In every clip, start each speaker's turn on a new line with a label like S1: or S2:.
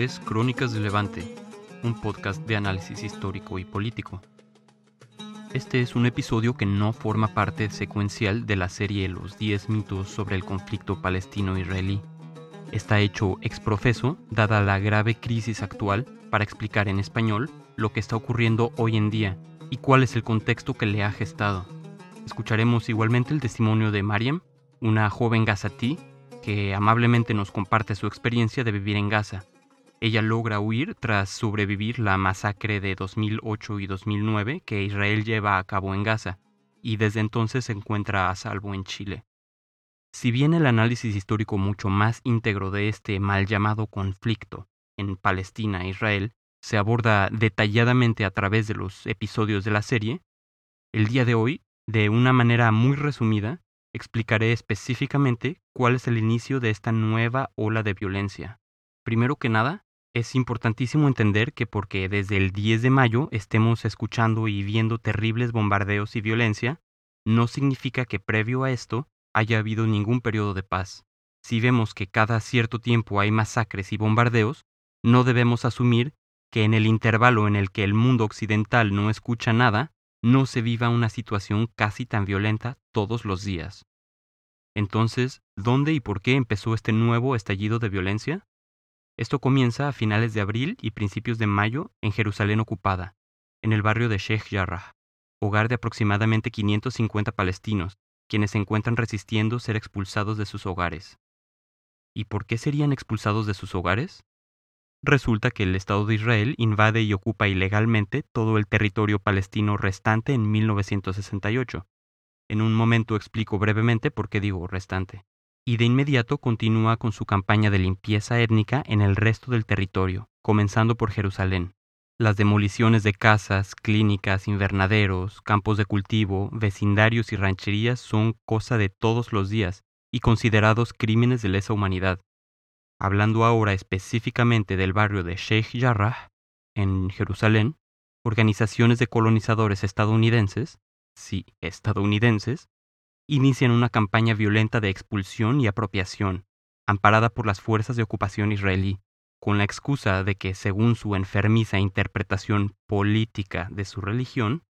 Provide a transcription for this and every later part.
S1: Crónicas de Levante, un podcast de análisis histórico y político. Este es un episodio que no forma parte secuencial de la serie Los 10 mitos sobre el conflicto palestino-israelí. Está hecho ex profeso, dada la grave crisis actual, para explicar en español lo que está ocurriendo hoy en día y cuál es el contexto que le ha gestado. Escucharemos igualmente el testimonio de Mariam, una joven gazatí que amablemente nos comparte su experiencia de vivir en Gaza. Ella logra huir tras sobrevivir la masacre de 2008 y 2009 que Israel lleva a cabo en Gaza, y desde entonces se encuentra a salvo en Chile. Si bien el análisis histórico mucho más íntegro de este mal llamado conflicto en Palestina e Israel se aborda detalladamente a través de los episodios de la serie, el día de hoy, de una manera muy resumida, explicaré específicamente cuál es el inicio de esta nueva ola de violencia. Primero que nada, es importantísimo entender que porque desde el 10 de mayo estemos escuchando y viendo terribles bombardeos y violencia, no significa que previo a esto haya habido ningún periodo de paz. Si vemos que cada cierto tiempo hay masacres y bombardeos, no debemos asumir que en el intervalo en el que el mundo occidental no escucha nada, no se viva una situación casi tan violenta todos los días. Entonces, ¿dónde y por qué empezó este nuevo estallido de violencia? Esto comienza a finales de abril y principios de mayo en Jerusalén ocupada, en el barrio de Sheikh Jarrah, hogar de aproximadamente 550 palestinos, quienes se encuentran resistiendo ser expulsados de sus hogares. ¿Y por qué serían expulsados de sus hogares? Resulta que el Estado de Israel invade y ocupa ilegalmente todo el territorio palestino restante en 1968. En un momento explico brevemente por qué digo restante. Y de inmediato continúa con su campaña de limpieza étnica en el resto del territorio, comenzando por Jerusalén. Las demoliciones de casas, clínicas, invernaderos, campos de cultivo, vecindarios y rancherías son cosa de todos los días y considerados crímenes de lesa humanidad. Hablando ahora específicamente del barrio de Sheikh Jarrah, en Jerusalén, organizaciones de colonizadores estadounidenses, sí, estadounidenses, inician una campaña violenta de expulsión y apropiación, amparada por las fuerzas de ocupación israelí, con la excusa de que, según su enfermiza interpretación política de su religión,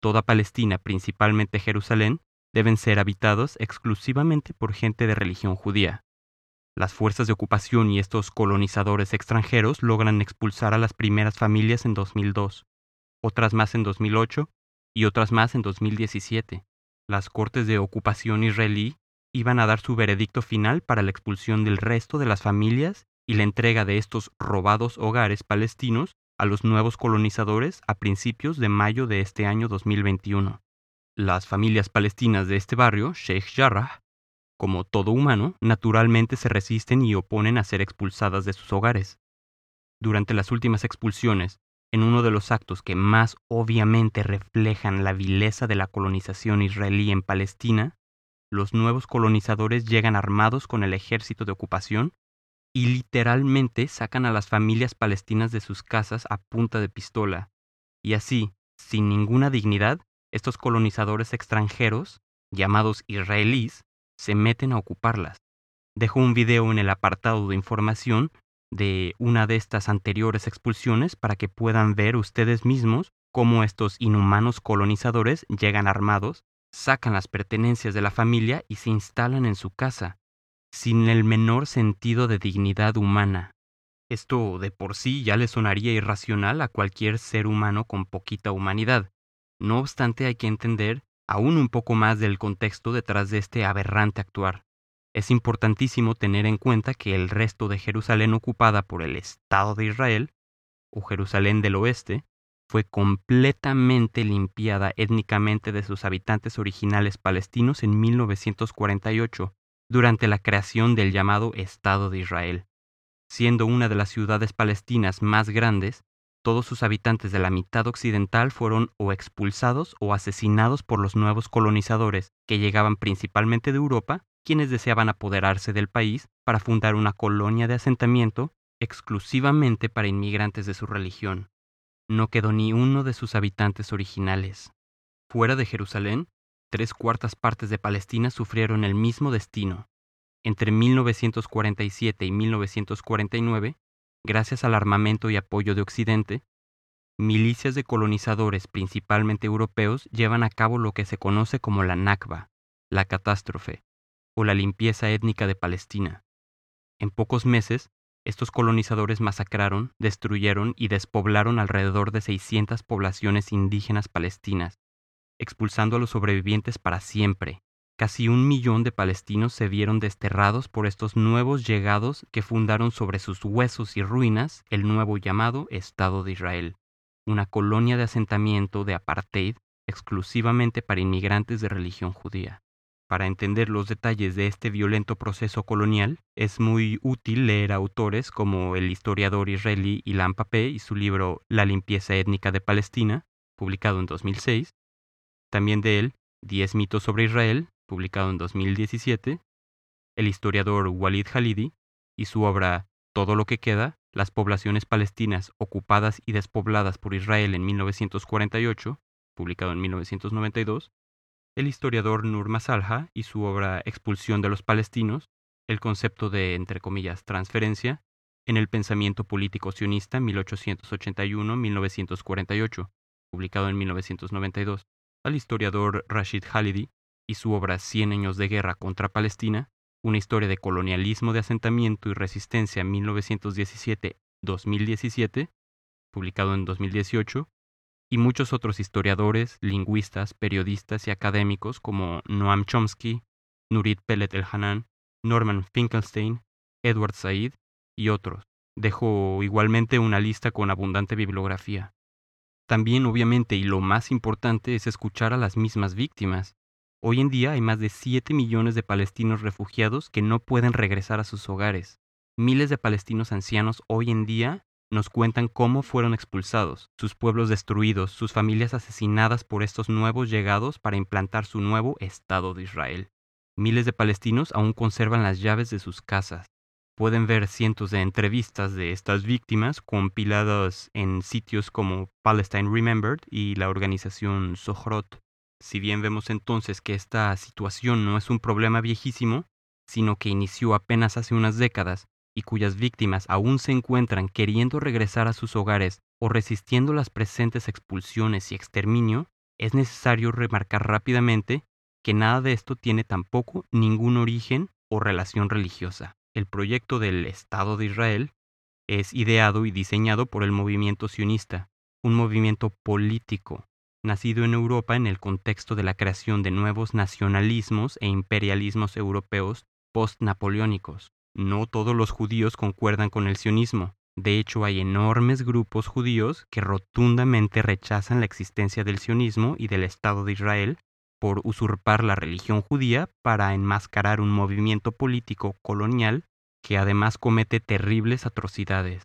S1: toda Palestina, principalmente Jerusalén, deben ser habitados exclusivamente por gente de religión judía. Las fuerzas de ocupación y estos colonizadores extranjeros logran expulsar a las primeras familias en 2002, otras más en 2008 y otras más en 2017. Las cortes de ocupación israelí iban a dar su veredicto final para la expulsión del resto de las familias y la entrega de estos robados hogares palestinos a los nuevos colonizadores a principios de mayo de este año 2021. Las familias palestinas de este barrio, Sheikh Jarrah, como todo humano, naturalmente se resisten y oponen a ser expulsadas de sus hogares. Durante las últimas expulsiones, en uno de los actos que más obviamente reflejan la vileza de la colonización israelí en Palestina, los nuevos colonizadores llegan armados con el ejército de ocupación y literalmente sacan a las familias palestinas de sus casas a punta de pistola. Y así, sin ninguna dignidad, estos colonizadores extranjeros, llamados israelíes, se meten a ocuparlas. Dejo un video en el apartado de información de una de estas anteriores expulsiones para que puedan ver ustedes mismos cómo estos inhumanos colonizadores llegan armados, sacan las pertenencias de la familia y se instalan en su casa, sin el menor sentido de dignidad humana. Esto de por sí ya le sonaría irracional a cualquier ser humano con poquita humanidad. No obstante hay que entender aún un poco más del contexto detrás de este aberrante actuar. Es importantísimo tener en cuenta que el resto de Jerusalén ocupada por el Estado de Israel, o Jerusalén del Oeste, fue completamente limpiada étnicamente de sus habitantes originales palestinos en 1948, durante la creación del llamado Estado de Israel. Siendo una de las ciudades palestinas más grandes, todos sus habitantes de la mitad occidental fueron o expulsados o asesinados por los nuevos colonizadores, que llegaban principalmente de Europa, quienes deseaban apoderarse del país para fundar una colonia de asentamiento exclusivamente para inmigrantes de su religión. No quedó ni uno de sus habitantes originales. Fuera de Jerusalén, tres cuartas partes de Palestina sufrieron el mismo destino. Entre 1947 y 1949, gracias al armamento y apoyo de Occidente, milicias de colonizadores, principalmente europeos, llevan a cabo lo que se conoce como la Nakba, la catástrofe, o la limpieza étnica de Palestina. En pocos meses, estos colonizadores masacraron, destruyeron y despoblaron alrededor de 600 poblaciones indígenas palestinas, expulsando a los sobrevivientes para siempre. Casi un millón de palestinos se vieron desterrados por estos nuevos llegados que fundaron sobre sus huesos y ruinas el nuevo llamado Estado de Israel una colonia de asentamiento de apartheid exclusivamente para inmigrantes de religión judía. Para entender los detalles de este violento proceso colonial, es muy útil leer autores como el historiador israelí Ilan Pape y su libro La limpieza étnica de Palestina, publicado en 2006, también de él Diez mitos sobre Israel, publicado en 2017, el historiador Walid Halidi y su obra Todo lo que queda, las poblaciones palestinas ocupadas y despobladas por Israel en 1948, publicado en 1992, el historiador Nur Masalha y su obra Expulsión de los palestinos, el concepto de, entre comillas, transferencia, en el pensamiento político sionista 1881-1948, publicado en 1992, al historiador Rashid Halidi y su obra Cien años de guerra contra Palestina, una historia de colonialismo de asentamiento y resistencia 1917-2017, publicado en 2018, y muchos otros historiadores, lingüistas, periodistas y académicos como Noam Chomsky, Nurit Pellet El Hanan, Norman Finkelstein, Edward Said y otros. Dejo igualmente una lista con abundante bibliografía. También, obviamente, y lo más importante es escuchar a las mismas víctimas, Hoy en día hay más de 7 millones de palestinos refugiados que no pueden regresar a sus hogares. Miles de palestinos ancianos hoy en día nos cuentan cómo fueron expulsados, sus pueblos destruidos, sus familias asesinadas por estos nuevos llegados para implantar su nuevo Estado de Israel. Miles de palestinos aún conservan las llaves de sus casas. Pueden ver cientos de entrevistas de estas víctimas compiladas en sitios como Palestine Remembered y la organización Sohrot. Si bien vemos entonces que esta situación no es un problema viejísimo, sino que inició apenas hace unas décadas y cuyas víctimas aún se encuentran queriendo regresar a sus hogares o resistiendo las presentes expulsiones y exterminio, es necesario remarcar rápidamente que nada de esto tiene tampoco ningún origen o relación religiosa. El proyecto del Estado de Israel es ideado y diseñado por el movimiento sionista, un movimiento político nacido en Europa en el contexto de la creación de nuevos nacionalismos e imperialismos europeos post-napoleónicos. No todos los judíos concuerdan con el sionismo. De hecho, hay enormes grupos judíos que rotundamente rechazan la existencia del sionismo y del Estado de Israel por usurpar la religión judía para enmascarar un movimiento político colonial que además comete terribles atrocidades.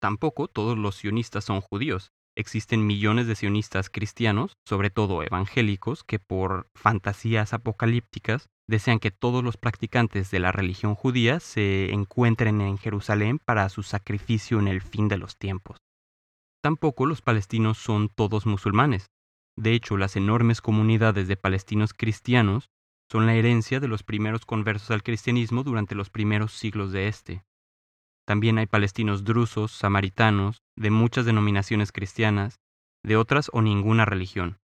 S1: Tampoco todos los sionistas son judíos existen millones de sionistas cristianos, sobre todo evangélicos, que por fantasías apocalípticas desean que todos los practicantes de la religión judía se encuentren en Jerusalén para su sacrificio en el fin de los tiempos. Tampoco los palestinos son todos musulmanes. De hecho, las enormes comunidades de palestinos cristianos son la herencia de los primeros conversos al cristianismo durante los primeros siglos de este. También hay palestinos drusos, samaritanos, de muchas denominaciones cristianas, de otras o ninguna religión.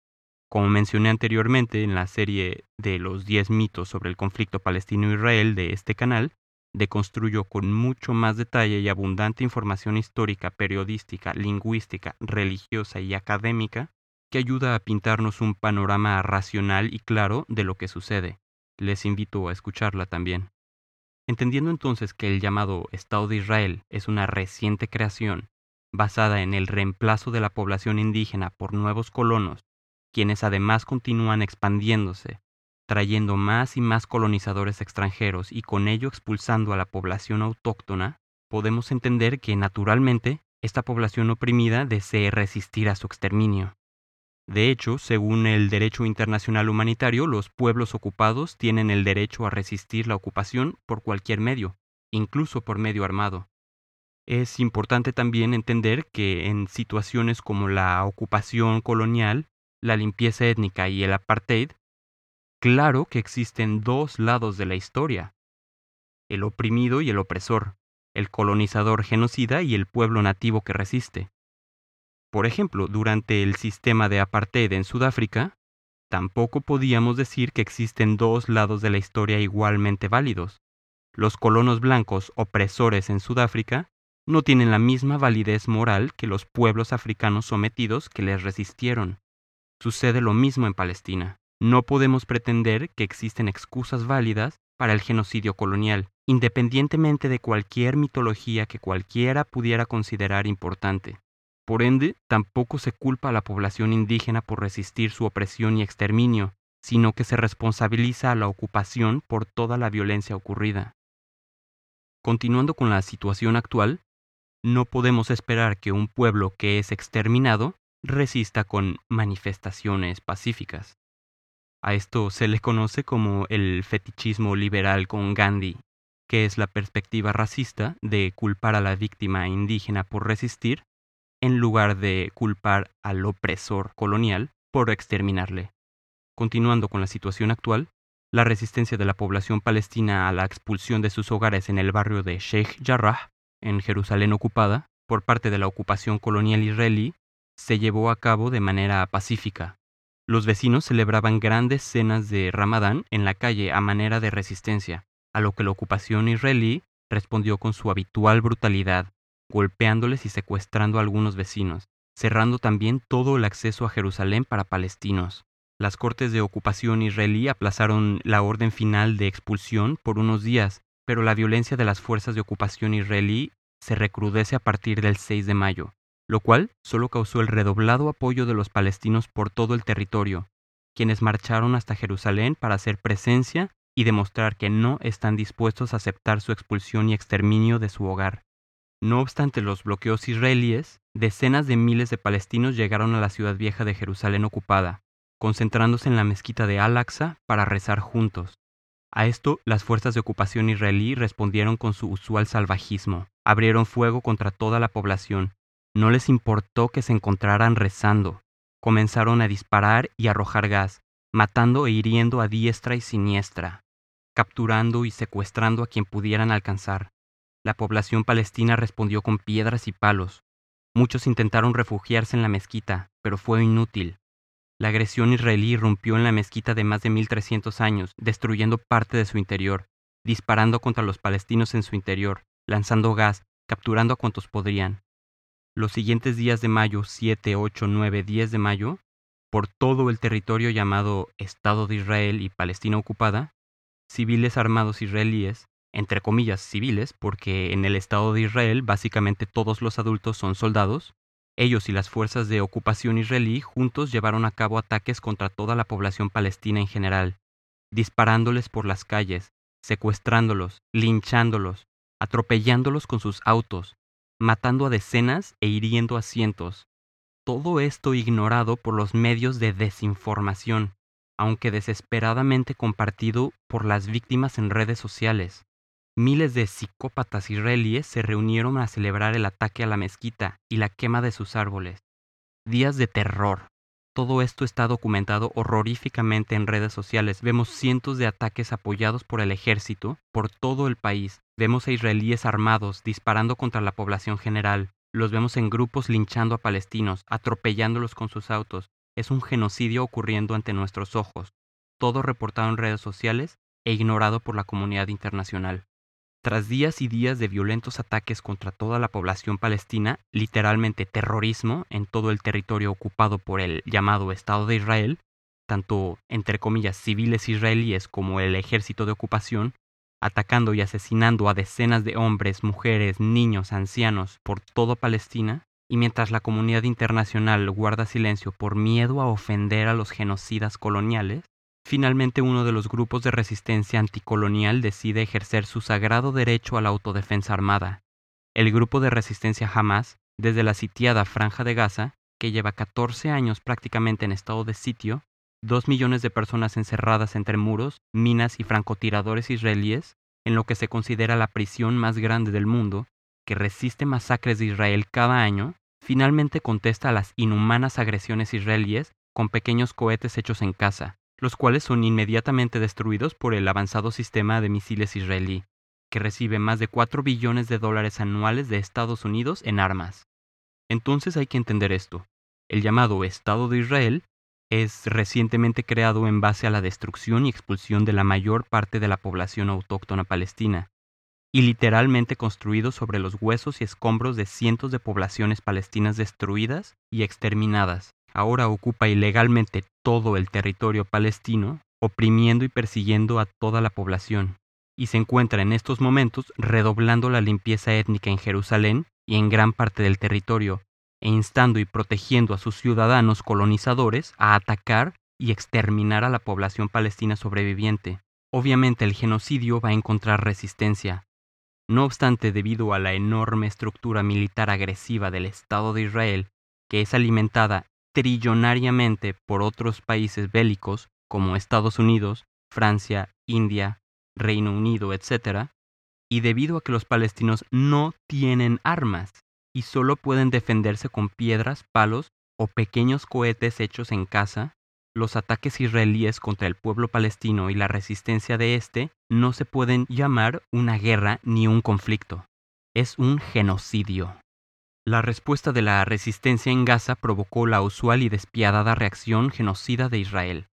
S1: Como mencioné anteriormente en la serie de los 10 mitos sobre el conflicto palestino-israel de este canal, deconstruyo con mucho más detalle y abundante información histórica, periodística, lingüística, religiosa y académica que ayuda a pintarnos un panorama racional y claro de lo que sucede. Les invito a escucharla también. Entendiendo entonces que el llamado Estado de Israel es una reciente creación, basada en el reemplazo de la población indígena por nuevos colonos, quienes además continúan expandiéndose, trayendo más y más colonizadores extranjeros y con ello expulsando a la población autóctona, podemos entender que naturalmente esta población oprimida desee resistir a su exterminio. De hecho, según el derecho internacional humanitario, los pueblos ocupados tienen el derecho a resistir la ocupación por cualquier medio, incluso por medio armado. Es importante también entender que en situaciones como la ocupación colonial, la limpieza étnica y el apartheid, claro que existen dos lados de la historia, el oprimido y el opresor, el colonizador genocida y el pueblo nativo que resiste. Por ejemplo, durante el sistema de apartheid en Sudáfrica, tampoco podíamos decir que existen dos lados de la historia igualmente válidos. Los colonos blancos opresores en Sudáfrica no tienen la misma validez moral que los pueblos africanos sometidos que les resistieron. Sucede lo mismo en Palestina. No podemos pretender que existen excusas válidas para el genocidio colonial, independientemente de cualquier mitología que cualquiera pudiera considerar importante. Por ende, tampoco se culpa a la población indígena por resistir su opresión y exterminio, sino que se responsabiliza a la ocupación por toda la violencia ocurrida. Continuando con la situación actual, no podemos esperar que un pueblo que es exterminado resista con manifestaciones pacíficas. A esto se le conoce como el fetichismo liberal con Gandhi, que es la perspectiva racista de culpar a la víctima indígena por resistir en lugar de culpar al opresor colonial por exterminarle. Continuando con la situación actual, la resistencia de la población palestina a la expulsión de sus hogares en el barrio de Sheikh Jarrah, en Jerusalén ocupada, por parte de la ocupación colonial israelí, se llevó a cabo de manera pacífica. Los vecinos celebraban grandes cenas de Ramadán en la calle a manera de resistencia, a lo que la ocupación israelí respondió con su habitual brutalidad, golpeándoles y secuestrando a algunos vecinos, cerrando también todo el acceso a Jerusalén para palestinos. Las cortes de ocupación israelí aplazaron la orden final de expulsión por unos días, pero la violencia de las fuerzas de ocupación israelí se recrudece a partir del 6 de mayo, lo cual solo causó el redoblado apoyo de los palestinos por todo el territorio, quienes marcharon hasta Jerusalén para hacer presencia y demostrar que no están dispuestos a aceptar su expulsión y exterminio de su hogar. No obstante los bloqueos israelíes, decenas de miles de palestinos llegaron a la ciudad vieja de Jerusalén ocupada, concentrándose en la mezquita de Al-Aqsa para rezar juntos. A esto, las fuerzas de ocupación israelí respondieron con su usual salvajismo. Abrieron fuego contra toda la población. No les importó que se encontraran rezando. Comenzaron a disparar y arrojar gas, matando e hiriendo a diestra y siniestra, capturando y secuestrando a quien pudieran alcanzar. La población palestina respondió con piedras y palos. Muchos intentaron refugiarse en la mezquita, pero fue inútil. La agresión israelí irrumpió en la mezquita de más de 1300 años, destruyendo parte de su interior, disparando contra los palestinos en su interior, lanzando gas, capturando a cuantos podrían. Los siguientes días de mayo, 7, 8, 9, 10 de mayo, por todo el territorio llamado Estado de Israel y Palestina ocupada, civiles armados israelíes entre comillas, civiles, porque en el Estado de Israel básicamente todos los adultos son soldados, ellos y las fuerzas de ocupación israelí juntos llevaron a cabo ataques contra toda la población palestina en general, disparándoles por las calles, secuestrándolos, linchándolos, atropellándolos con sus autos, matando a decenas e hiriendo a cientos. Todo esto ignorado por los medios de desinformación, aunque desesperadamente compartido por las víctimas en redes sociales. Miles de psicópatas israelíes se reunieron a celebrar el ataque a la mezquita y la quema de sus árboles. Días de terror. Todo esto está documentado horroríficamente en redes sociales. Vemos cientos de ataques apoyados por el ejército por todo el país. Vemos a israelíes armados disparando contra la población general. Los vemos en grupos linchando a palestinos, atropellándolos con sus autos. Es un genocidio ocurriendo ante nuestros ojos. Todo reportado en redes sociales e ignorado por la comunidad internacional. Tras días y días de violentos ataques contra toda la población palestina, literalmente terrorismo en todo el territorio ocupado por el llamado Estado de Israel, tanto entre comillas civiles israelíes como el ejército de ocupación, atacando y asesinando a decenas de hombres, mujeres, niños, ancianos por toda Palestina, y mientras la comunidad internacional guarda silencio por miedo a ofender a los genocidas coloniales, Finalmente uno de los grupos de resistencia anticolonial decide ejercer su sagrado derecho a la autodefensa armada. El grupo de resistencia Hamas, desde la sitiada Franja de Gaza, que lleva 14 años prácticamente en estado de sitio, dos millones de personas encerradas entre muros, minas y francotiradores israelíes, en lo que se considera la prisión más grande del mundo, que resiste masacres de Israel cada año, finalmente contesta a las inhumanas agresiones israelíes con pequeños cohetes hechos en casa, los cuales son inmediatamente destruidos por el avanzado sistema de misiles israelí. que recibe más de 4 billones de dólares anuales de Estados Unidos en armas. Entonces hay que entender esto. El llamado Estado de Israel es recientemente creado en base a la destrucción y expulsión de la mayor parte de la población autóctona palestina, y literalmente construido sobre los huesos y escombros de cientos de poblaciones palestinas destruidas y exterminadas. Ahora ocupa ilegalmente todo el territorio palestino, oprimiendo y persiguiendo a toda la población, y se encuentra en estos momentos redoblando la limpieza étnica en Jerusalén y en gran parte del territorio, e instando y protegiendo a sus ciudadanos colonizadores a atacar y exterminar a la población palestina sobreviviente. Obviamente el genocidio va a encontrar resistencia. No obstante, debido a la enorme estructura militar agresiva del Estado de Israel, que es alimentada trillonariamente por otros países bélicos como Estados Unidos, Francia, India, Reino Unido, etc., y debido a que los palestinos no tienen armas, y solo pueden defenderse con piedras, palos o pequeños cohetes hechos en casa, los ataques israelíes contra el pueblo palestino y la resistencia de éste no se pueden llamar una guerra ni un conflicto. Es un genocidio. La respuesta de la resistencia en Gaza provocó la usual y despiadada reacción genocida de Israel.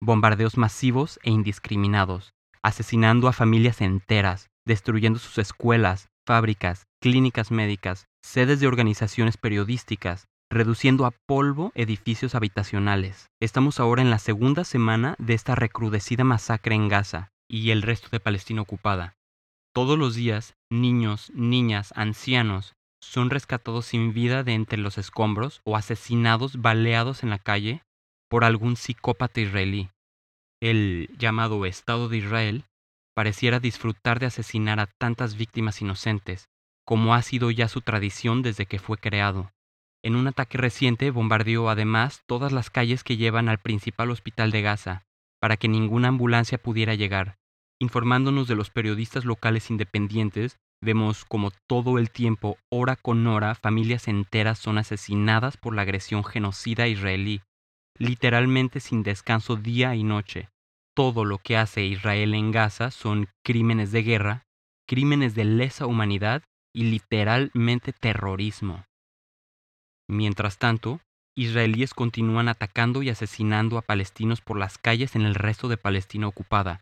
S1: Bombardeos masivos e indiscriminados, asesinando a familias enteras, destruyendo sus escuelas, fábricas, clínicas médicas, sedes de organizaciones periodísticas, reduciendo a polvo edificios habitacionales. Estamos ahora en la segunda semana de esta recrudecida masacre en Gaza y el resto de Palestina ocupada. Todos los días, niños, niñas, ancianos son rescatados sin vida de entre los escombros o asesinados baleados en la calle por algún psicópata israelí. El llamado Estado de Israel pareciera disfrutar de asesinar a tantas víctimas inocentes, como ha sido ya su tradición desde que fue creado. En un ataque reciente bombardeó además todas las calles que llevan al principal hospital de Gaza, para que ninguna ambulancia pudiera llegar. Informándonos de los periodistas locales independientes, vemos como todo el tiempo, hora con hora, familias enteras son asesinadas por la agresión genocida israelí, literalmente sin descanso día y noche todo lo que hace Israel en Gaza son crímenes de guerra, crímenes de lesa humanidad y literalmente terrorismo. Mientras tanto, israelíes continúan atacando y asesinando a palestinos por las calles en el resto de Palestina ocupada.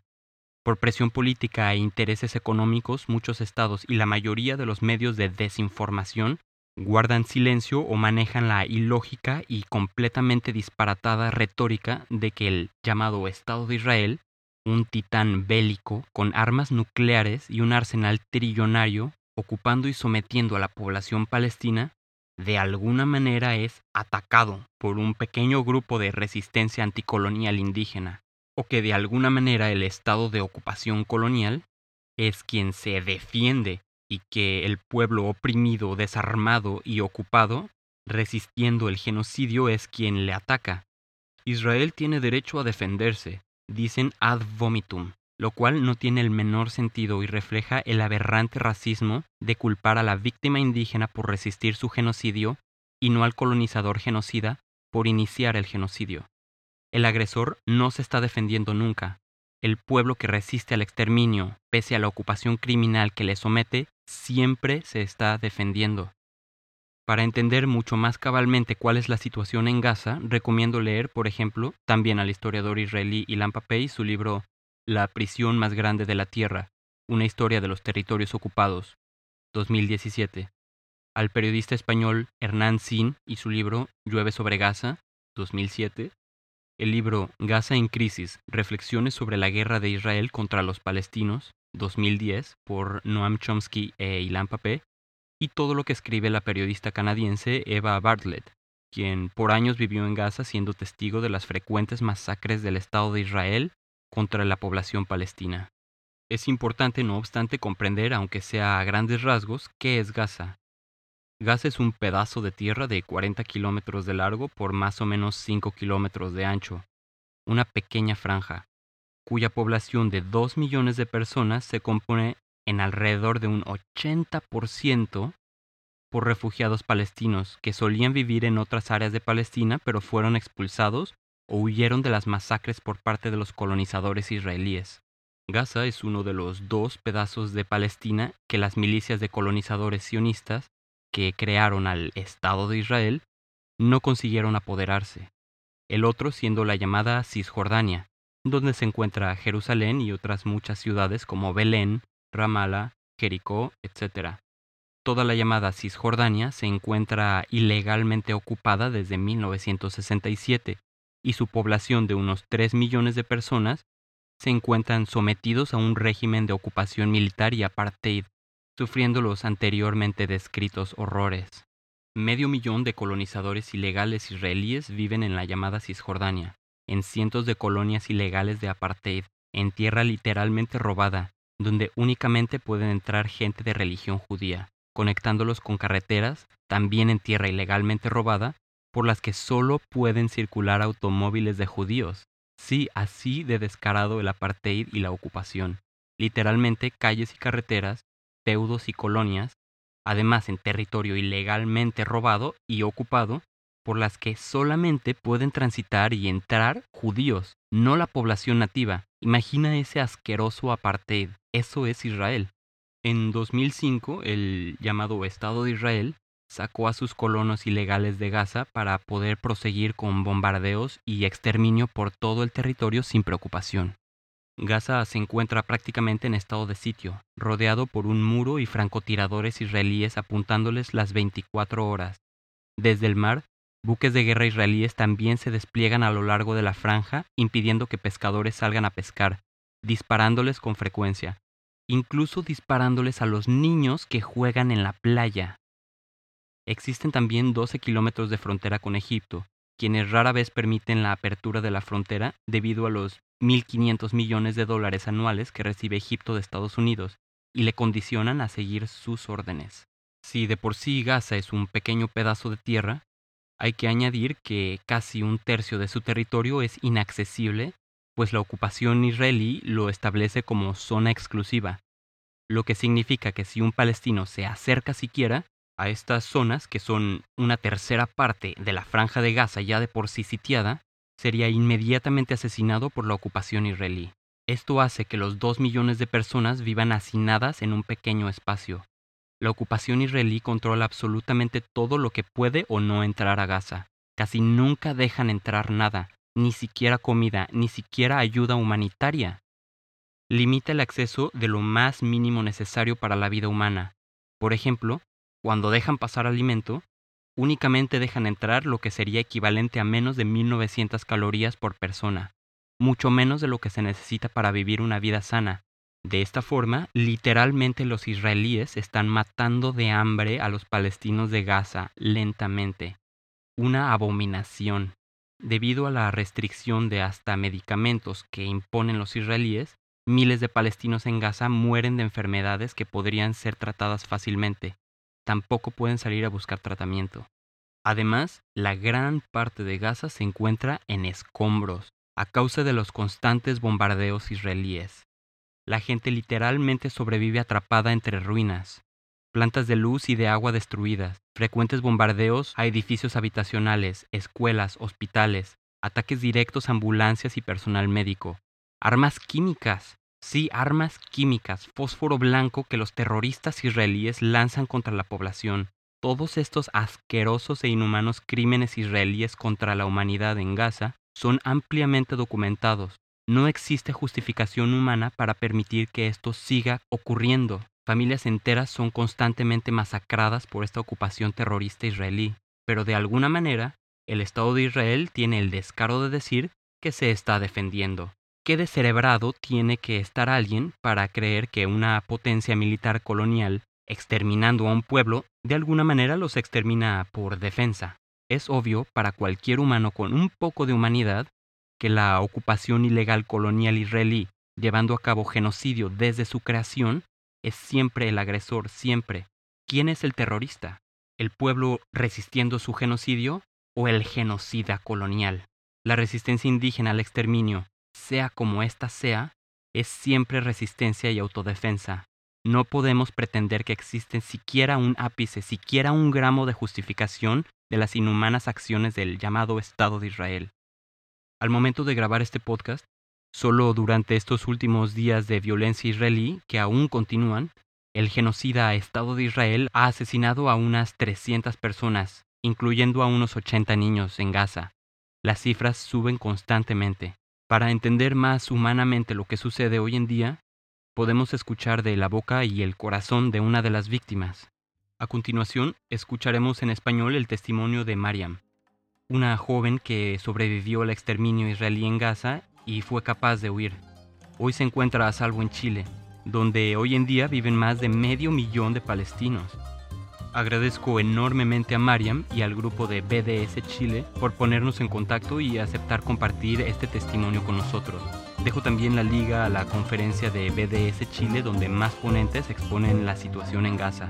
S1: Por presión política e intereses económicos, muchos estados y la mayoría de los medios de desinformación guardan silencio o manejan la ilógica y completamente disparatada retórica de que el llamado Estado de Israel, un titán bélico con armas nucleares y un arsenal trillonario, ocupando y sometiendo a la población palestina, de alguna manera es atacado por un pequeño grupo de resistencia anticolonial indígena, o que de alguna manera el estado de ocupación colonial es quien se defiende y que el pueblo oprimido, desarmado y ocupado, resistiendo el genocidio, es quien le ataca. Israel tiene derecho a defenderse, dicen ad vomitum, lo cual no tiene el menor sentido y refleja el aberrante racismo de culpar a la víctima indígena por resistir su genocidio y no al colonizador genocida por iniciar el genocidio. El agresor no se está defendiendo nunca, el pueblo que resiste al exterminio, pese a la ocupación criminal que le somete, siempre se está defendiendo. Para entender mucho más cabalmente cuál es la situación en Gaza, recomiendo leer, por ejemplo, también al historiador israelí Ilan Papey su libro La prisión más grande de la tierra, una historia de los territorios ocupados, 2017, al periodista español Hernán Sin y su libro Llueve sobre Gaza, 2007, el libro Gaza en Crisis, Reflexiones sobre la guerra de Israel contra los palestinos, 2010, por Noam Chomsky e Ilan Papé, y todo lo que escribe la periodista canadiense Eva Bartlett, quien por años vivió en Gaza siendo testigo de las frecuentes masacres del Estado de Israel contra la población palestina. Es importante, no obstante, comprender, aunque sea a grandes rasgos, qué es Gaza, Gaza es un pedazo de tierra de 40 kilómetros de largo por más o menos 5 kilómetros de ancho, una pequeña franja, cuya población de 2 millones de personas se compone en alrededor de un 80% por refugiados palestinos que solían vivir en otras áreas de Palestina pero fueron expulsados o huyeron de las masacres por parte de los colonizadores israelíes. Gaza es uno de los dos pedazos de Palestina que las milicias de colonizadores sionistas que crearon al Estado de Israel no consiguieron apoderarse, el otro siendo la llamada Cisjordania, donde se encuentra Jerusalén y otras muchas ciudades como Belén, Ramallah, Jericó, etc. Toda la llamada Cisjordania se encuentra ilegalmente ocupada desde 1967 y su población de unos 3 millones de personas se encuentran sometidos a un régimen de ocupación militar y apartheid, sufriendo los anteriormente descritos horrores. Medio millón de colonizadores ilegales israelíes viven en la llamada Cisjordania, en cientos de colonias ilegales de apartheid, en tierra literalmente robada, donde únicamente pueden entrar gente de religión judía, conectándolos con carreteras, también en tierra ilegalmente robada, por las que solo pueden circular automóviles de judíos. Sí, así de descarado el apartheid y la ocupación. Literalmente calles y carreteras, feudos y colonias, además en territorio ilegalmente robado y ocupado, por las que solamente pueden transitar y entrar judíos, no la población nativa. Imagina ese asqueroso apartheid. Eso es Israel. En 2005, el llamado Estado de Israel sacó a sus colonos ilegales de Gaza para poder proseguir con bombardeos y exterminio por todo el territorio sin preocupación. Gaza se encuentra prácticamente en estado de sitio, rodeado por un muro y francotiradores israelíes apuntándoles las 24 horas. Desde el mar, buques de guerra israelíes también se despliegan a lo largo de la franja, impidiendo que pescadores salgan a pescar, disparándoles con frecuencia, incluso disparándoles a los niños que juegan en la playa. Existen también 12 kilómetros de frontera con Egipto, quienes rara vez permiten la apertura de la frontera debido a los 1.500 millones de dólares anuales que recibe Egipto de Estados Unidos y le condicionan a seguir sus órdenes. Si de por sí Gaza es un pequeño pedazo de tierra, hay que añadir que casi un tercio de su territorio es inaccesible, pues la ocupación israelí lo establece como zona exclusiva, lo que significa que si un palestino se acerca siquiera a estas zonas, que son una tercera parte de la franja de Gaza ya de por sí sitiada, sería inmediatamente asesinado por la ocupación israelí. Esto hace que los dos millones de personas vivan hacinadas en un pequeño espacio. La ocupación israelí controla absolutamente todo lo que puede o no entrar a Gaza. Casi nunca dejan entrar nada, ni siquiera comida, ni siquiera ayuda humanitaria. Limita el acceso de lo más mínimo necesario para la vida humana. Por ejemplo, cuando dejan pasar alimento, únicamente dejan entrar lo que sería equivalente a menos de 1900 calorías por persona, mucho menos de lo que se necesita para vivir una vida sana. De esta forma, literalmente los israelíes están matando de hambre a los palestinos de Gaza lentamente. Una abominación. Debido a la restricción de hasta medicamentos que imponen los israelíes, miles de palestinos en Gaza mueren de enfermedades que podrían ser tratadas fácilmente tampoco pueden salir a buscar tratamiento. Además, la gran parte de Gaza se encuentra en escombros a causa de los constantes bombardeos israelíes. La gente literalmente sobrevive atrapada entre ruinas, plantas de luz y de agua destruidas, frecuentes bombardeos a edificios habitacionales, escuelas, hospitales, ataques directos a ambulancias y personal médico, armas químicas, Sí, armas químicas, fósforo blanco que los terroristas israelíes lanzan contra la población. Todos estos asquerosos e inhumanos crímenes israelíes contra la humanidad en Gaza son ampliamente documentados. No existe justificación humana para permitir que esto siga ocurriendo. Familias enteras son constantemente masacradas por esta ocupación terrorista israelí. Pero de alguna manera, el Estado de Israel tiene el descaro de decir que se está defendiendo. ¿Qué descerebrado tiene que estar alguien para creer que una potencia militar colonial, exterminando a un pueblo, de alguna manera los extermina por defensa? Es obvio para cualquier humano con un poco de humanidad que la ocupación ilegal colonial israelí, llevando a cabo genocidio desde su creación, es siempre el agresor, siempre. ¿Quién es el terrorista? ¿El pueblo resistiendo su genocidio o el genocida colonial? La resistencia indígena al exterminio sea como ésta sea, es siempre resistencia y autodefensa. No podemos pretender que existe siquiera un ápice, siquiera un gramo de justificación de las inhumanas acciones del llamado Estado de Israel. Al momento de grabar este podcast, Solo durante estos últimos días de violencia israelí, que aún continúan, el genocida Estado de Israel ha asesinado a unas 300 personas, incluyendo a unos 80 niños en Gaza. Las cifras suben constantemente. Para entender más humanamente lo que sucede hoy en día, podemos escuchar de la boca y el corazón de una de las víctimas. A continuación, escucharemos en español el testimonio de Mariam, una joven que sobrevivió al exterminio israelí en Gaza y fue capaz de huir. Hoy se encuentra a salvo en Chile, donde hoy en día viven más de medio millón de palestinos. Agradezco enormemente a Mariam y al grupo de BDS Chile por ponernos en contacto y aceptar compartir este testimonio con nosotros. Dejo también la liga a la conferencia de BDS Chile donde más ponentes exponen la situación en Gaza.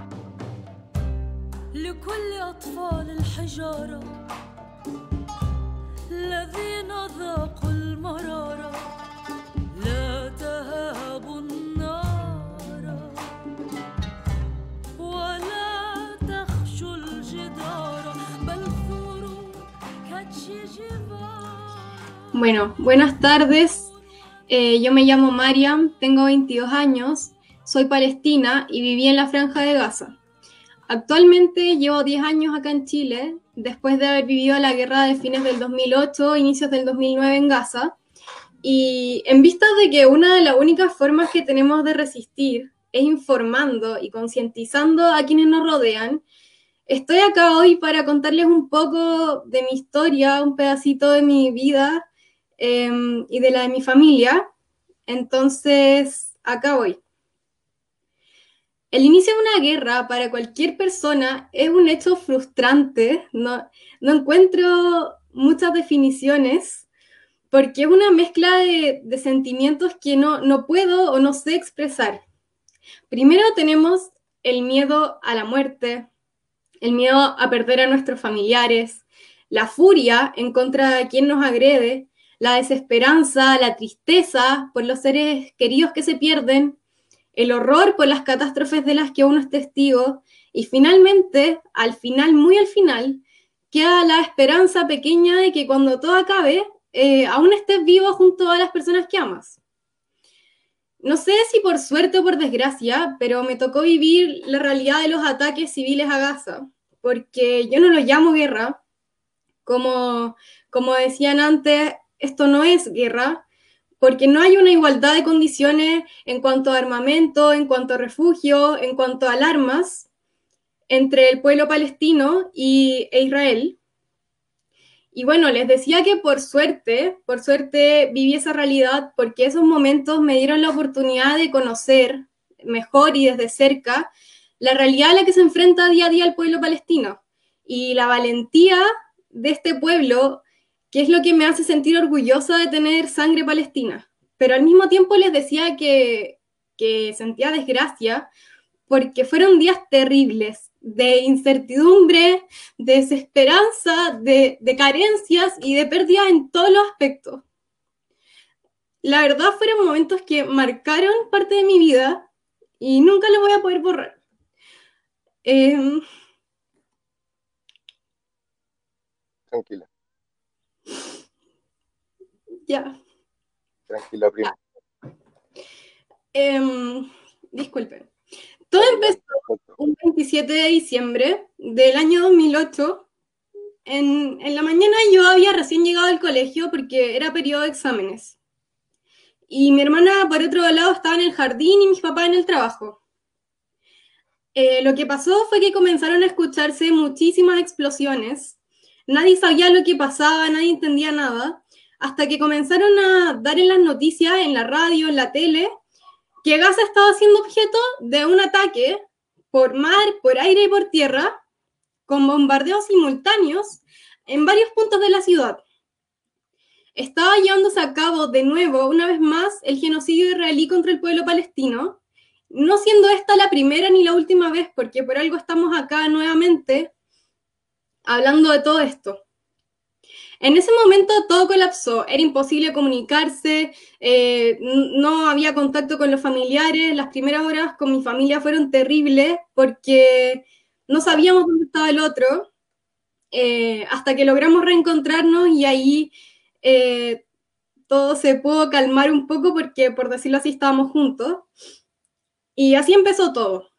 S2: Bueno, buenas tardes. Eh, yo me llamo Mariam, tengo 22 años, soy palestina y viví en la franja de Gaza. Actualmente llevo 10 años acá en Chile, después de haber vivido la guerra de fines del 2008, inicios del 2009 en Gaza. Y en vista de que una de las únicas formas que tenemos de resistir es informando y concientizando a quienes nos rodean, estoy acá hoy para contarles un poco de mi historia, un pedacito de mi vida Em, y de la de mi familia. Entonces, acá voy. El inicio de una guerra para cualquier persona es un hecho frustrante. No, no encuentro muchas definiciones porque es una mezcla de, de sentimientos que no, no puedo o no sé expresar. Primero tenemos el miedo a la muerte, el miedo a perder a nuestros familiares, la furia en contra de quien nos agrede, la desesperanza, la tristeza por los seres queridos que se pierden, el horror por las catástrofes de las que uno es testigo y finalmente, al final, muy al final, queda la esperanza pequeña de que cuando todo acabe, eh, aún estés vivo junto a las personas que amas. No sé si por suerte o por desgracia, pero me tocó vivir la realidad de los ataques civiles a Gaza, porque yo no lo llamo guerra, como, como decían antes, esto no es guerra, porque no hay una igualdad de condiciones en cuanto a armamento, en cuanto a refugio, en cuanto a armas entre el pueblo palestino y, e Israel. Y bueno, les decía que por suerte, por suerte viví esa realidad porque esos momentos me dieron la oportunidad de conocer mejor y desde cerca la realidad a la que se enfrenta día a día el pueblo palestino y la valentía de este pueblo que es lo que me hace sentir orgullosa de tener sangre palestina. Pero al mismo tiempo les decía que, sentía desgracia porque fueron días terribles de incertidumbre, de desesperanza, de, de carencias y de pérdida en todos los aspectos. La verdad fueron momentos que marcaron parte de mi vida y nunca lo voy a poder borrar. Em,
S3: Tranquila.
S2: Ya.
S3: Tranquila, prima.
S2: Em, disculpen. Todo empezó un 27 de diciembre del año 2008. En, en, la mañana yo había recién llegado al colegio porque era periodo de exámenes. Y mi hermana, por otro lado, estaba en el jardín y mis papás en el trabajo. Eh, lo que pasó fue que comenzaron a escucharse muchísimas explosiones. Nadie sabía lo que pasaba, nadie entendía nada hasta que comenzaron a dar en las noticias, en la radio, en la tele, que Gaza estaba siendo objeto de un ataque por mar, por aire y por tierra, con bombardeos simultáneos en varios puntos de la ciudad. Estaba llevándose a cabo de nuevo, una vez más, el genocidio israelí contra el pueblo palestino, no siendo esta la primera ni la última vez, porque por algo estamos acá nuevamente hablando de todo esto. En ese momento todo colapsó, era imposible comunicarse, eh, no había contacto con los familiares, las primeras horas con mi familia fueron terribles porque no sabíamos dónde estaba el otro, eh, hasta que logramos reencontrarnos y ahí eh, todo se pudo calmar un poco porque, por decirlo así, estábamos juntos. Y así empezó todo.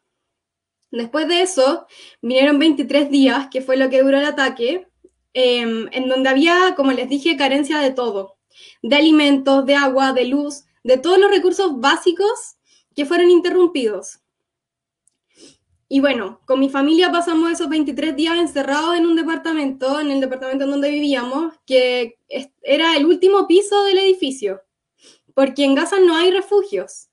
S2: Después de eso, vinieron 23 días, que fue lo que duró el ataque, em, en donde había, como les dije, carencia de todo, de alimentos, de agua, de luz, de todos los recursos básicos que fueron interrumpidos. Y bueno, con mi familia pasamos esos 23 días encerrados en un departamento, en el departamento en donde vivíamos, que era el último piso del edificio, porque en Gaza no hay refugios.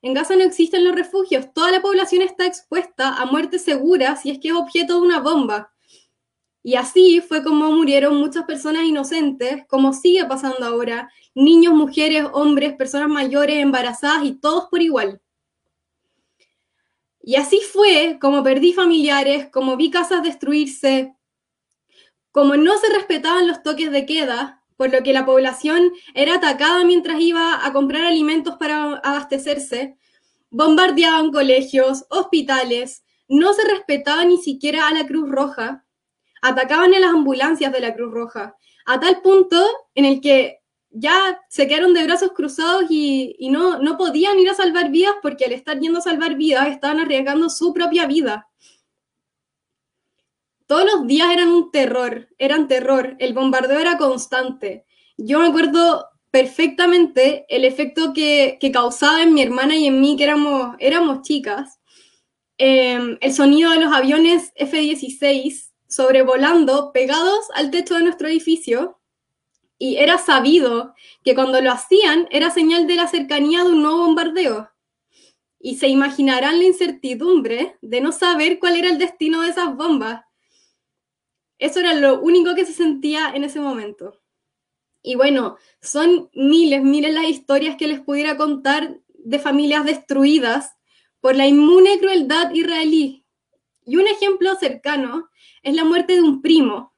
S2: En Gaza no existen los refugios, toda la población está expuesta a muerte segura si es que es objeto de una bomba. Y así fue como murieron muchas personas inocentes, como sigue pasando ahora, niños, mujeres, hombres, personas mayores, embarazadas y todos por igual. Y así fue como perdí familiares, como vi casas destruirse, como no se respetaban los toques de queda, por lo que la población era atacada mientras iba a comprar alimentos para abastecerse, bombardeaban colegios, hospitales, no se respetaba ni siquiera a la Cruz Roja, atacaban a las ambulancias de la Cruz Roja, a tal punto en el que ya se quedaron de brazos cruzados y, no, no podían ir a salvar vidas porque al estar yendo a salvar vidas estaban arriesgando su propia vida. Todos los días eran un terror, eran terror, el bombardeo era constante. Yo me acuerdo perfectamente el efecto que, causaba en mi hermana y en mí, que éramos, éramos chicas. Em, el sonido de los aviones F-16 sobrevolando pegados al techo de nuestro edificio y era sabido que cuando lo hacían era señal de la cercanía de un nuevo bombardeo. Y se imaginarán la incertidumbre de no saber cuál era el destino de esas bombas. Eso era lo único que se sentía en ese momento. Y bueno, son miles, miles las historias que les pudiera contar de familias destruidas por la inmune crueldad israelí. Y un ejemplo cercano es la muerte de un primo.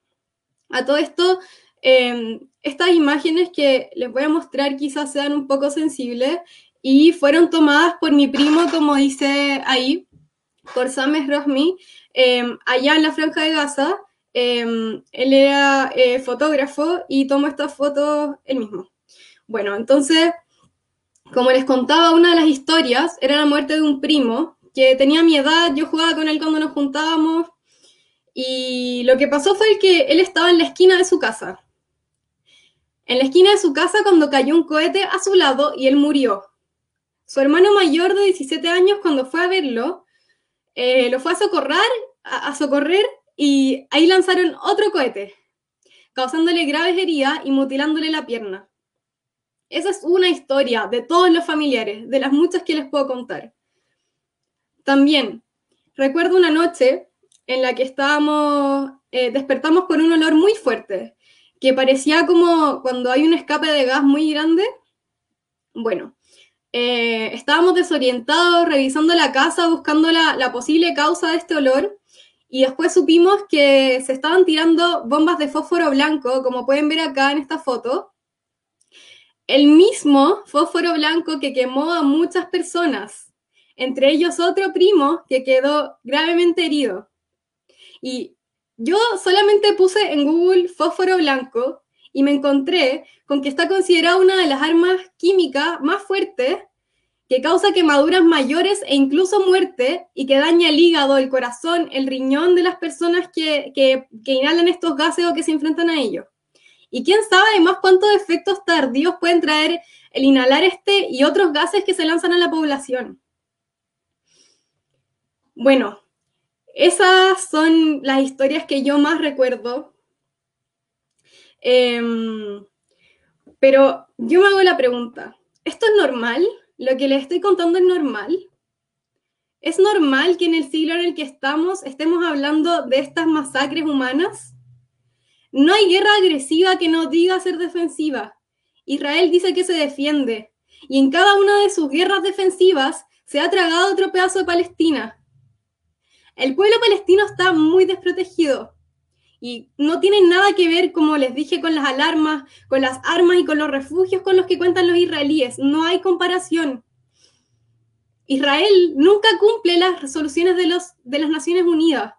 S2: A todo esto, eh, estas imágenes que les voy a mostrar quizás sean un poco sensibles y fueron tomadas por mi primo, como dice ahí, por Sames Rosmi, em, allá en la Franja de Gaza. Em, él era eh, fotógrafo y tomó estas fotos él mismo. Bueno, entonces, como les contaba, una de las historias era la muerte de un primo que tenía mi edad, yo jugaba con él cuando nos juntábamos, y lo que pasó fue que él estaba en la esquina de su casa en la esquina de su casa cuando cayó un cohete a su lado y él murió. Su hermano mayor de 17 años, cuando fue a verlo, eh, lo fue a socorrer, a, socorrer y ahí lanzaron otro cohete, causándole graves heridas y mutilándole la pierna. Esa es una historia de todos los familiares, de las muchas que les puedo contar. También recuerdo una noche en la que estábamos, eh, despertamos con un olor muy fuerte, que parecía como cuando hay un escape de gas muy grande. Bueno, eh, estábamos desorientados, revisando la casa, buscando la, la posible causa de este olor. Y después supimos que se estaban tirando bombas de fósforo blanco, como pueden ver acá en esta foto. El mismo fósforo blanco que quemó a muchas personas, entre ellos otro primo que quedó gravemente herido. Y yo solamente puse en Google fósforo blanco y me encontré con que está considerada una de las armas químicas más fuertes que causa quemaduras mayores e incluso muerte y que daña el hígado, el corazón, el riñón de las personas que, que, inhalan estos gases o que se enfrentan a ellos. Y quién sabe además cuántos efectos tardíos pueden traer el inhalar este y otros gases que se lanzan a la población. Bueno, esas son las historias que yo más recuerdo. Em, pero yo me hago la pregunta, ¿esto es normal? ¿Lo que les estoy contando es normal? ¿Es normal que en el siglo en el que estamos estemos hablando de estas masacres humanas? No hay guerra agresiva que no diga ser defensiva. Israel dice que se defiende y en cada una de sus guerras defensivas se ha tragado otro pedazo de Palestina. El pueblo palestino está muy desprotegido y no tiene nada que ver, como les dije, con las alarmas, con las armas y con los refugios con los que cuentan los israelíes. No hay comparación. Israel nunca cumple las resoluciones de, los, de las Naciones Unidas.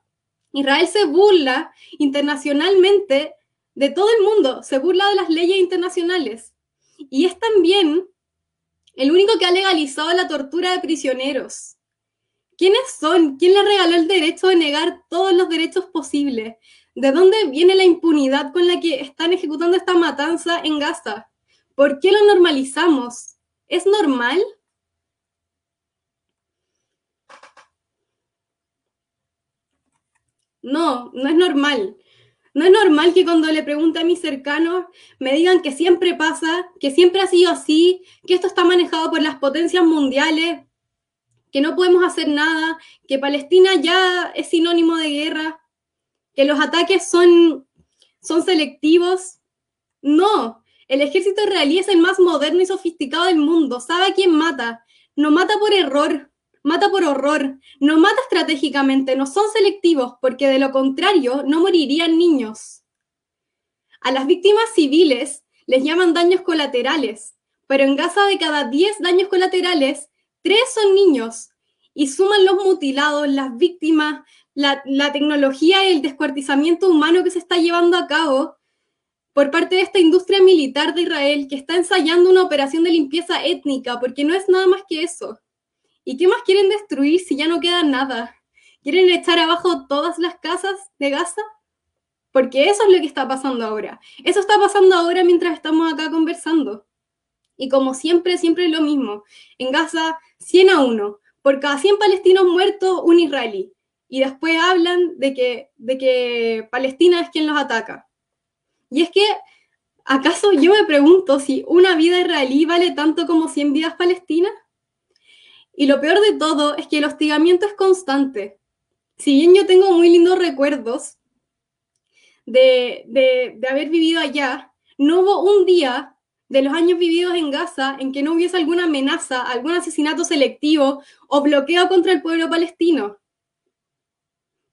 S2: Israel se burla internacionalmente de todo el mundo, se burla de las leyes internacionales. Y es también el único que ha legalizado la tortura de prisioneros. ¿Quiénes son? ¿Quién le regaló el derecho de negar todos los derechos posibles? ¿De dónde viene la impunidad con la que están ejecutando esta matanza en Gaza? ¿Por qué lo normalizamos? ¿Es normal? No, no es normal. No es normal que cuando le pregunte a mis cercanos me digan que siempre pasa, que siempre ha sido así, que esto está manejado por las potencias mundiales, que no podemos hacer nada, que Palestina ya es sinónimo de guerra, que los ataques son, son selectivos. No, el ejército israelí es el más moderno y sofisticado del mundo, sabe quién mata, no mata por error, mata por horror, no mata estratégicamente, no son selectivos, porque de lo contrario no morirían niños. A las víctimas civiles les llaman daños colaterales, pero en Gaza de cada 10 daños colaterales, 3 son niños, y suman los mutilados, las víctimas, la, la tecnología y el descuartizamiento humano que se está llevando a cabo por parte de esta industria militar de Israel que está ensayando una operación de limpieza étnica, porque no es nada más que eso. ¿Y qué más quieren destruir si ya no queda nada? ¿Quieren echar abajo todas las casas de Gaza? Porque eso es lo que está pasando ahora. Eso está pasando ahora mientras estamos acá conversando. Y como siempre, siempre es lo mismo. En Gaza, 100 a 1. Por cada 100 palestinos muertos, un israelí. Y después hablan de que, de que Palestina es quien los ataca. Y es que, ¿acaso yo me pregunto si una vida israelí vale tanto como 100 vidas palestinas? Y lo peor de todo es que el hostigamiento es constante. Si bien yo tengo muy lindos recuerdos de, de, haber vivido allá, no hubo un día de los años vividos en Gaza en que no hubiese alguna amenaza, algún asesinato selectivo o bloqueo contra el pueblo palestino.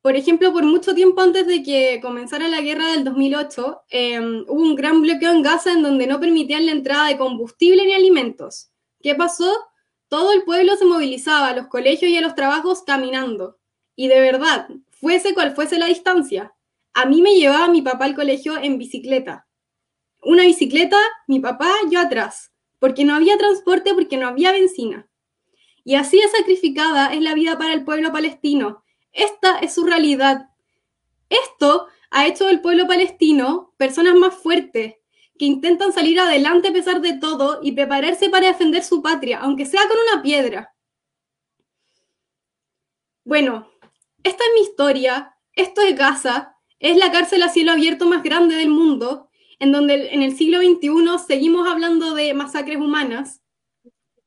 S2: Por ejemplo, por mucho tiempo antes de que comenzara la guerra del 2008, em, hubo un gran bloqueo en Gaza en donde no permitían la entrada de combustible ni alimentos. ¿Qué pasó? Todo el pueblo se movilizaba a los colegios y a los trabajos caminando. Y de verdad, fuese cual fuese la distancia, a mí me llevaba mi papá al colegio en bicicleta. Una bicicleta, mi papá, yo atrás, porque no había transporte, porque no había benzina. Y así de sacrificada es la vida para el pueblo palestino. Esta es su realidad. Esto ha hecho del pueblo palestino personas más fuertes, que intentan salir adelante a pesar de todo y prepararse para defender su patria, aunque sea con una piedra. Bueno, esta es mi historia, esto es Gaza, es la cárcel a cielo abierto más grande del mundo, en donde en el siglo XXI seguimos hablando de masacres humanas,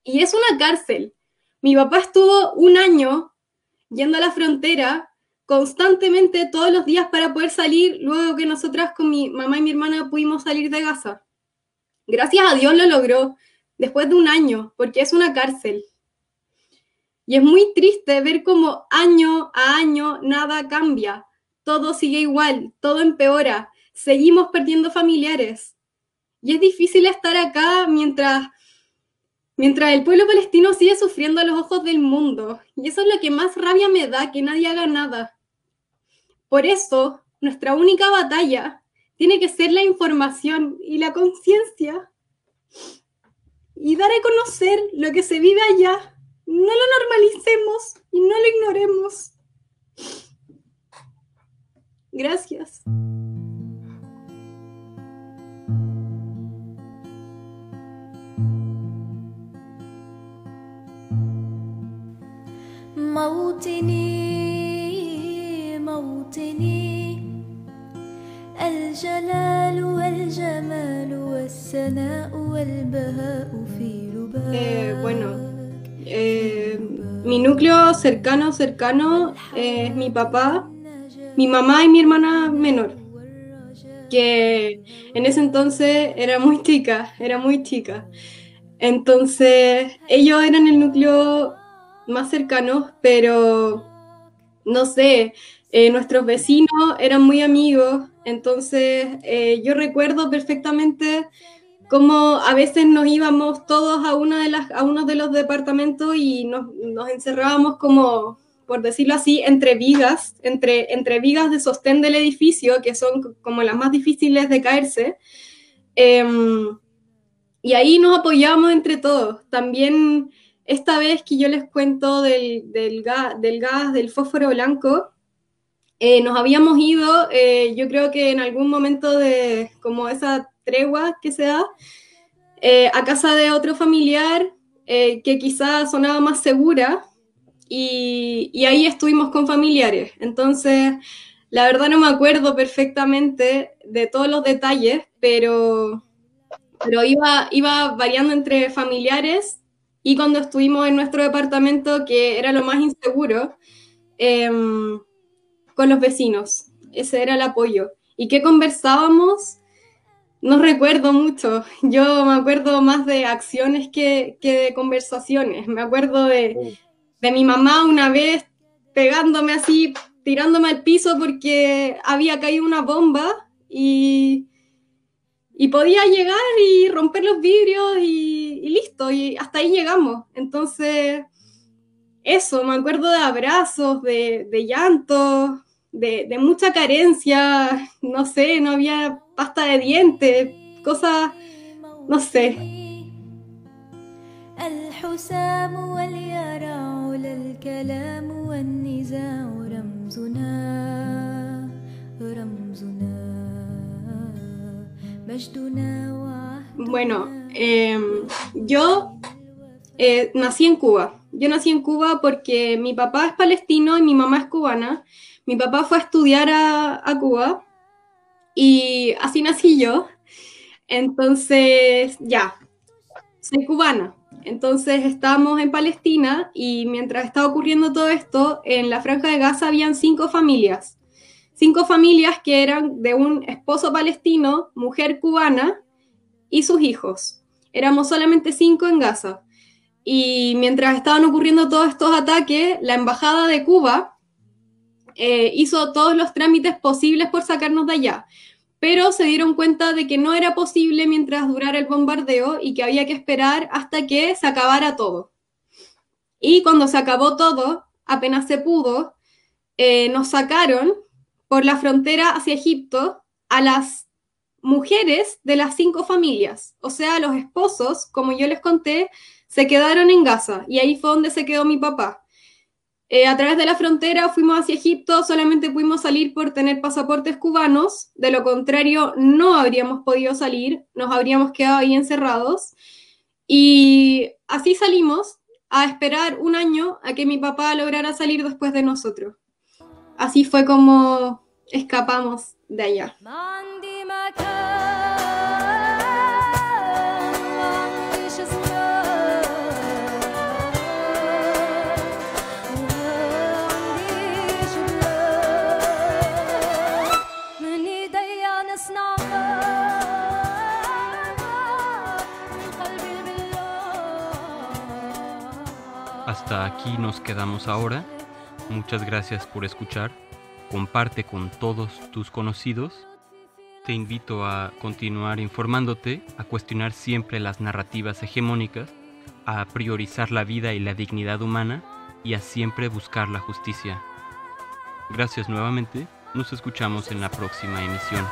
S2: y es una cárcel. Mi papá estuvo un año yendo a la frontera constantemente todos los días para poder salir luego que nosotras con mi mamá y mi hermana pudimos salir de Gaza. Gracias a Dios lo logró después de un año, porque es una cárcel. Y es muy triste ver cómo año a año nada cambia, todo sigue igual, todo empeora, seguimos perdiendo familiares. Y es difícil estar acá mientras mientras el pueblo palestino sigue sufriendo a los ojos del mundo. Y eso es lo que más rabia me da, que nadie haga nada. Por eso, nuestra única batalla tiene que ser la información y la conciencia y dar a conocer lo que se vive allá. No lo normalicemos y no lo ignoremos. Gracias. Eh, bueno, eh, mi núcleo cercano, cercano es mi papá, mi mamá y mi hermana menor, que en ese entonces era muy chica, era muy chica. Entonces, ellos eran el núcleo más cercano, pero no sé, eh, nuestros vecinos eran muy amigos, entonces eh, yo recuerdo perfectamente cómo a veces nos íbamos todos a, una de las, a uno de los departamentos y nos, nos, encerrábamos como, por decirlo así, entre vigas, entre, entre vigas de sostén del edificio, que son como las más difíciles de caerse. Em, y ahí nos apoyábamos entre todos. También esta vez que yo les cuento del, gas, del, fósforo blanco, eh, nos habíamos ido, eh, yo creo que en algún momento de como esa tregua que se da, eh, a casa de otro familiar que quizás sonaba más segura y, ahí estuvimos con familiares. Entonces, la verdad no me acuerdo perfectamente de todos los detalles, pero, iba variando entre familiares y cuando estuvimos en nuestro departamento, que era lo más inseguro, eh, con los vecinos. Ese era el apoyo. ¿Y qué conversábamos? No recuerdo mucho. Yo me acuerdo más de acciones que, que de conversaciones. Me acuerdo de, de mi mamá una vez pegándome así, tirándome al piso porque había caído una bomba y, y podía llegar y romper los vidrios y, listo, y hasta ahí llegamos. Entonces, eso, me acuerdo de abrazos, de, de llantos, de, de, mucha carencia, no sé, no había pasta de dientes, cosas, no sé. Bueno, eh, yo eh, nací en Cuba. Yo nací en Cuba porque mi papá es palestino y mi mamá es cubana. Mi papá fue a estudiar a, a Cuba y así nací yo. Entonces, ya, soy cubana. Entonces estábamos en Palestina y mientras estaba ocurriendo todo esto, en la franja de Gaza habían cinco familias. Cinco familias que eran de un esposo palestino, mujer cubana y sus hijos. Éramos solamente cinco en Gaza. Y mientras estaban ocurriendo todos estos ataques, la embajada de Cuba eh, hizo todos los trámites posibles por sacarnos de allá pero se dieron cuenta de que no era posible mientras durara el bombardeo y que había que esperar hasta que se acabara todo. Y cuando se acabó todo, apenas se pudo, eh, nos sacaron por la frontera hacia Egipto a las mujeres de las cinco familias, o sea, los esposos, como yo les conté, se quedaron en Gaza y ahí fue donde se quedó mi papá. Eh, a través de la frontera fuimos hacia Egipto, solamente pudimos salir por tener pasaportes cubanos, de lo contrario no habríamos podido salir, nos habríamos quedado ahí encerrados. Y así salimos a esperar un año a que mi papá lograra salir después de nosotros. Así fue como escapamos de allá.
S1: Hasta aquí nos quedamos ahora. Muchas gracias por escuchar. Comparte con todos tus conocidos. Te invito a continuar informándote, a cuestionar siempre las narrativas hegemónicas, a priorizar la vida y la dignidad humana y a siempre buscar la justicia. Gracias nuevamente. Nos escuchamos en la próxima emisión.